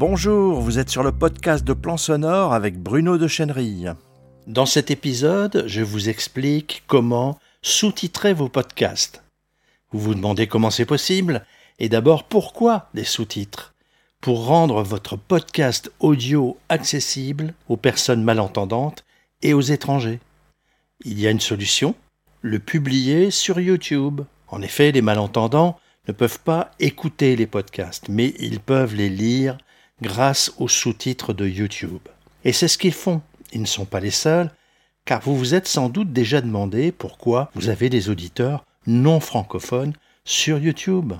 Bonjour, vous êtes sur le podcast de Plan Sonore avec Bruno de Chenerille. Dans cet épisode, je vous explique comment sous-titrer vos podcasts. Vous vous demandez comment c'est possible et d'abord pourquoi des sous-titres? Pour rendre votre podcast audio accessible aux personnes malentendantes et aux étrangers. Il y a une solution, le publier sur YouTube. En effet, les malentendants ne peuvent pas écouter les podcasts, mais ils peuvent les lire grâce aux sous-titres de YouTube. Et c'est ce qu'ils font. Ils ne sont pas les seuls, car vous vous êtes sans doute déjà demandé pourquoi vous avez des auditeurs non francophones sur YouTube.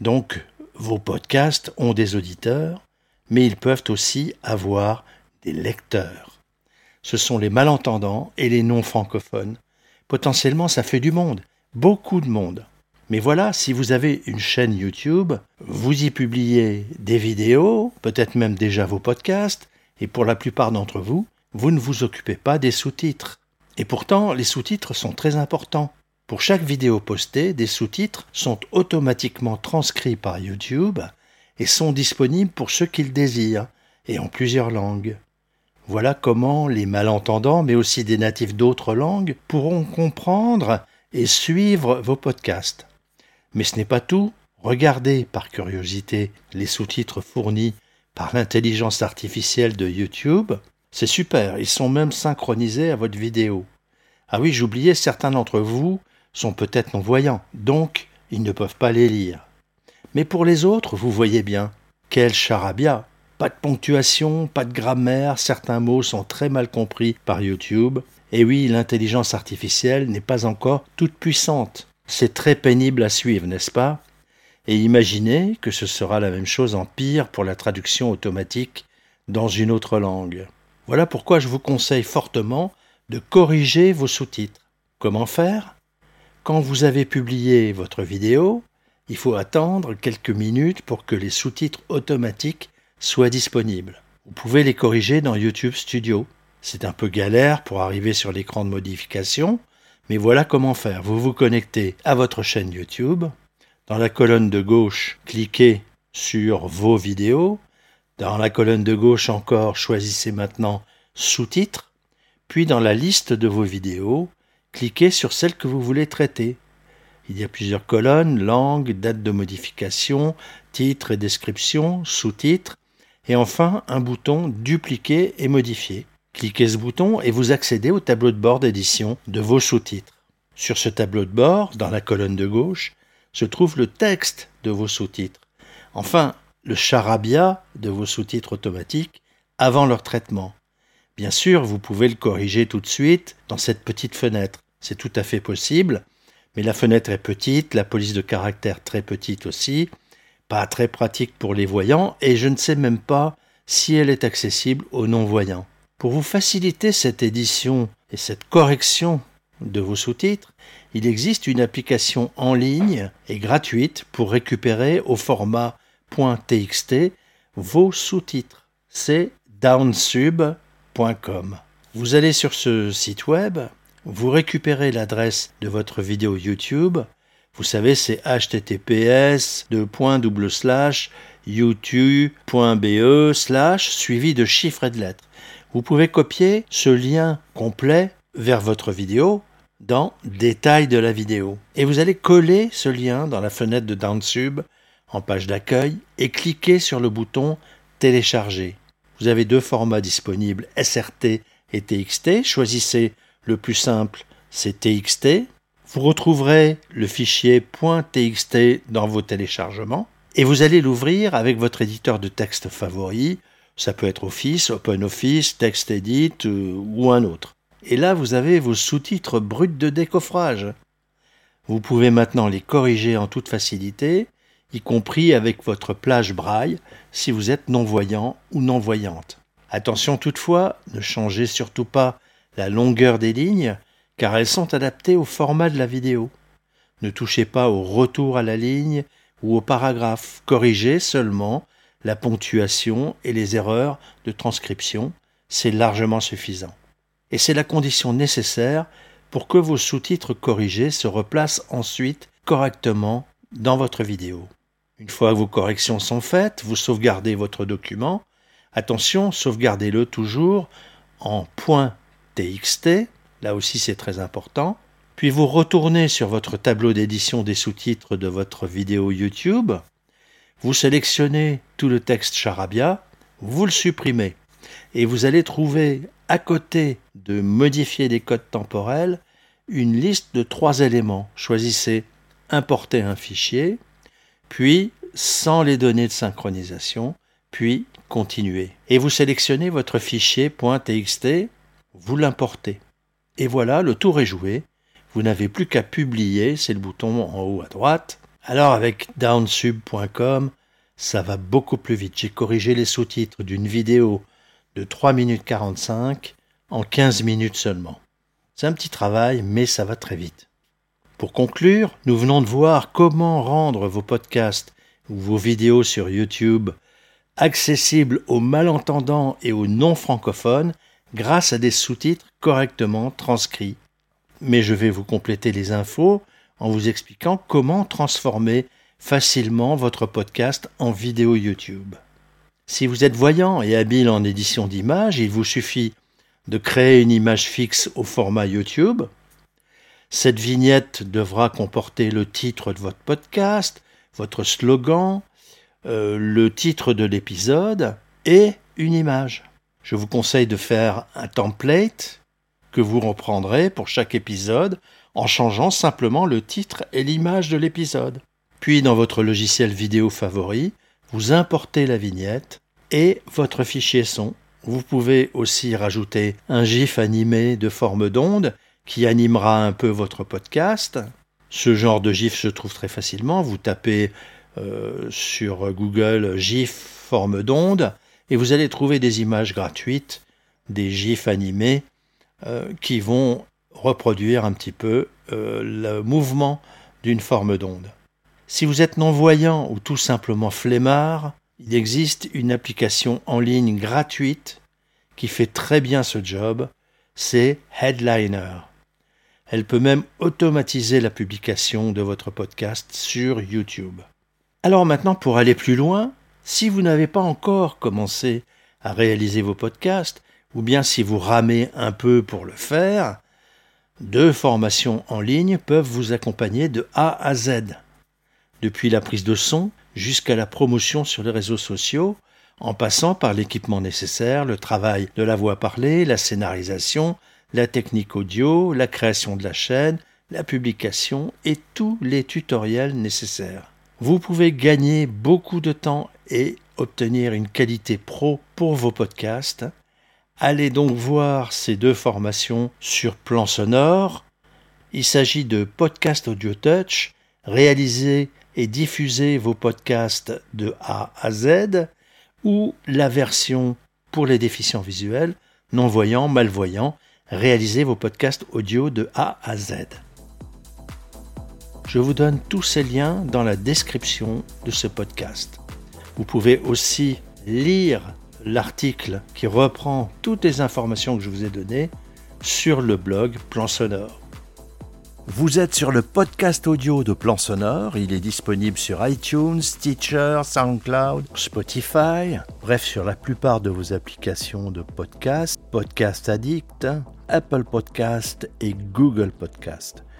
Donc, vos podcasts ont des auditeurs, mais ils peuvent aussi avoir des lecteurs. Ce sont les malentendants et les non francophones. Potentiellement, ça fait du monde, beaucoup de monde. Mais voilà, si vous avez une chaîne YouTube, vous y publiez des vidéos, peut-être même déjà vos podcasts, et pour la plupart d'entre vous, vous ne vous occupez pas des sous-titres. Et pourtant, les sous-titres sont très importants. Pour chaque vidéo postée, des sous-titres sont automatiquement transcrits par YouTube et sont disponibles pour ceux qui le désirent, et en plusieurs langues. Voilà comment les malentendants, mais aussi des natifs d'autres langues, pourront comprendre et suivre vos podcasts. Mais ce n'est pas tout. Regardez par curiosité les sous-titres fournis par l'intelligence artificielle de YouTube. C'est super, ils sont même synchronisés à votre vidéo. Ah oui, j'oubliais, certains d'entre vous sont peut-être non-voyants, donc ils ne peuvent pas les lire. Mais pour les autres, vous voyez bien, quel charabia Pas de ponctuation, pas de grammaire, certains mots sont très mal compris par YouTube. Et oui, l'intelligence artificielle n'est pas encore toute puissante. C'est très pénible à suivre, n'est-ce pas? Et imaginez que ce sera la même chose en pire pour la traduction automatique dans une autre langue. Voilà pourquoi je vous conseille fortement de corriger vos sous-titres. Comment faire? Quand vous avez publié votre vidéo, il faut attendre quelques minutes pour que les sous-titres automatiques soient disponibles. Vous pouvez les corriger dans YouTube Studio. C'est un peu galère pour arriver sur l'écran de modification, mais voilà comment faire. Vous vous connectez à votre chaîne YouTube. Dans la colonne de gauche, cliquez sur vos vidéos. Dans la colonne de gauche encore, choisissez maintenant sous-titres. Puis dans la liste de vos vidéos, cliquez sur celle que vous voulez traiter. Il y a plusieurs colonnes, langue, date de modification, titre et description, sous-titres, et enfin un bouton dupliquer et modifier. Cliquez ce bouton et vous accédez au tableau de bord d'édition de vos sous-titres. Sur ce tableau de bord, dans la colonne de gauche, se trouve le texte de vos sous-titres. Enfin, le charabia de vos sous-titres automatiques avant leur traitement. Bien sûr, vous pouvez le corriger tout de suite dans cette petite fenêtre. C'est tout à fait possible, mais la fenêtre est petite, la police de caractère très petite aussi, pas très pratique pour les voyants, et je ne sais même pas si elle est accessible aux non-voyants. Pour vous faciliter cette édition et cette correction de vos sous-titres, il existe une application en ligne et gratuite pour récupérer au format .txt vos sous-titres. C'est downsub.com. Vous allez sur ce site web, vous récupérez l'adresse de votre vidéo YouTube. Vous savez, c'est https youtube.be suivi de chiffres et de lettres. Vous pouvez copier ce lien complet vers votre vidéo dans Détails de la vidéo. Et vous allez coller ce lien dans la fenêtre de Downsub en page d'accueil et cliquer sur le bouton Télécharger. Vous avez deux formats disponibles, SRT et TXT. Choisissez le plus simple, c'est TXT. Vous retrouverez le fichier .txt dans vos téléchargements et vous allez l'ouvrir avec votre éditeur de texte favori ça peut être Office, OpenOffice, TextEdit euh, ou un autre. Et là, vous avez vos sous-titres bruts de décoffrage. Vous pouvez maintenant les corriger en toute facilité, y compris avec votre plage braille si vous êtes non-voyant ou non-voyante. Attention toutefois, ne changez surtout pas la longueur des lignes, car elles sont adaptées au format de la vidéo. Ne touchez pas au retour à la ligne ou au paragraphe, corrigez seulement la ponctuation et les erreurs de transcription, c'est largement suffisant. Et c'est la condition nécessaire pour que vos sous-titres corrigés se replacent ensuite correctement dans votre vidéo. Une fois vos corrections sont faites, vous sauvegardez votre document. Attention, sauvegardez-le toujours en .txt, là aussi c'est très important. Puis vous retournez sur votre tableau d'édition des sous-titres de votre vidéo YouTube. Vous sélectionnez tout le texte charabia, vous le supprimez et vous allez trouver à côté de modifier des codes temporels une liste de trois éléments. Choisissez importer un fichier, puis sans les données de synchronisation, puis continuer. Et vous sélectionnez votre fichier .txt, vous l'importez. Et voilà, le tour est joué. Vous n'avez plus qu'à publier, c'est le bouton en haut à droite. Alors avec downsub.com, ça va beaucoup plus vite. J'ai corrigé les sous-titres d'une vidéo de 3 minutes 45 en 15 minutes seulement. C'est un petit travail, mais ça va très vite. Pour conclure, nous venons de voir comment rendre vos podcasts ou vos vidéos sur YouTube accessibles aux malentendants et aux non-francophones grâce à des sous-titres correctement transcrits. Mais je vais vous compléter les infos en vous expliquant comment transformer facilement votre podcast en vidéo YouTube. Si vous êtes voyant et habile en édition d'images, il vous suffit de créer une image fixe au format YouTube. Cette vignette devra comporter le titre de votre podcast, votre slogan, euh, le titre de l'épisode et une image. Je vous conseille de faire un template que vous reprendrez pour chaque épisode en changeant simplement le titre et l'image de l'épisode. Puis dans votre logiciel vidéo favori, vous importez la vignette et votre fichier son. Vous pouvez aussi rajouter un GIF animé de forme d'onde qui animera un peu votre podcast. Ce genre de GIF se trouve très facilement. Vous tapez euh, sur Google GIF forme d'onde et vous allez trouver des images gratuites, des GIFs animés euh, qui vont reproduire un petit peu euh, le mouvement d'une forme d'onde. Si vous êtes non-voyant ou tout simplement flemmard, il existe une application en ligne gratuite qui fait très bien ce job, c'est Headliner. Elle peut même automatiser la publication de votre podcast sur YouTube. Alors maintenant, pour aller plus loin, si vous n'avez pas encore commencé à réaliser vos podcasts, ou bien si vous ramez un peu pour le faire, deux formations en ligne peuvent vous accompagner de A à Z depuis la prise de son jusqu'à la promotion sur les réseaux sociaux, en passant par l'équipement nécessaire, le travail de la voix parlée, la scénarisation, la technique audio, la création de la chaîne, la publication et tous les tutoriels nécessaires. Vous pouvez gagner beaucoup de temps et obtenir une qualité pro pour vos podcasts. Allez donc voir ces deux formations sur plan sonore. Il s'agit de Podcast Audio Touch, réalisé et diffuser vos podcasts de A à Z ou la version pour les déficients visuels, non-voyants, malvoyants, réaliser vos podcasts audio de A à Z. Je vous donne tous ces liens dans la description de ce podcast. Vous pouvez aussi lire l'article qui reprend toutes les informations que je vous ai données sur le blog Plan Sonore. Vous êtes sur le podcast audio de Plan Sonore. Il est disponible sur iTunes, Stitcher, SoundCloud, Spotify, bref, sur la plupart de vos applications de podcast, Podcast Addict, Apple Podcast et Google Podcast.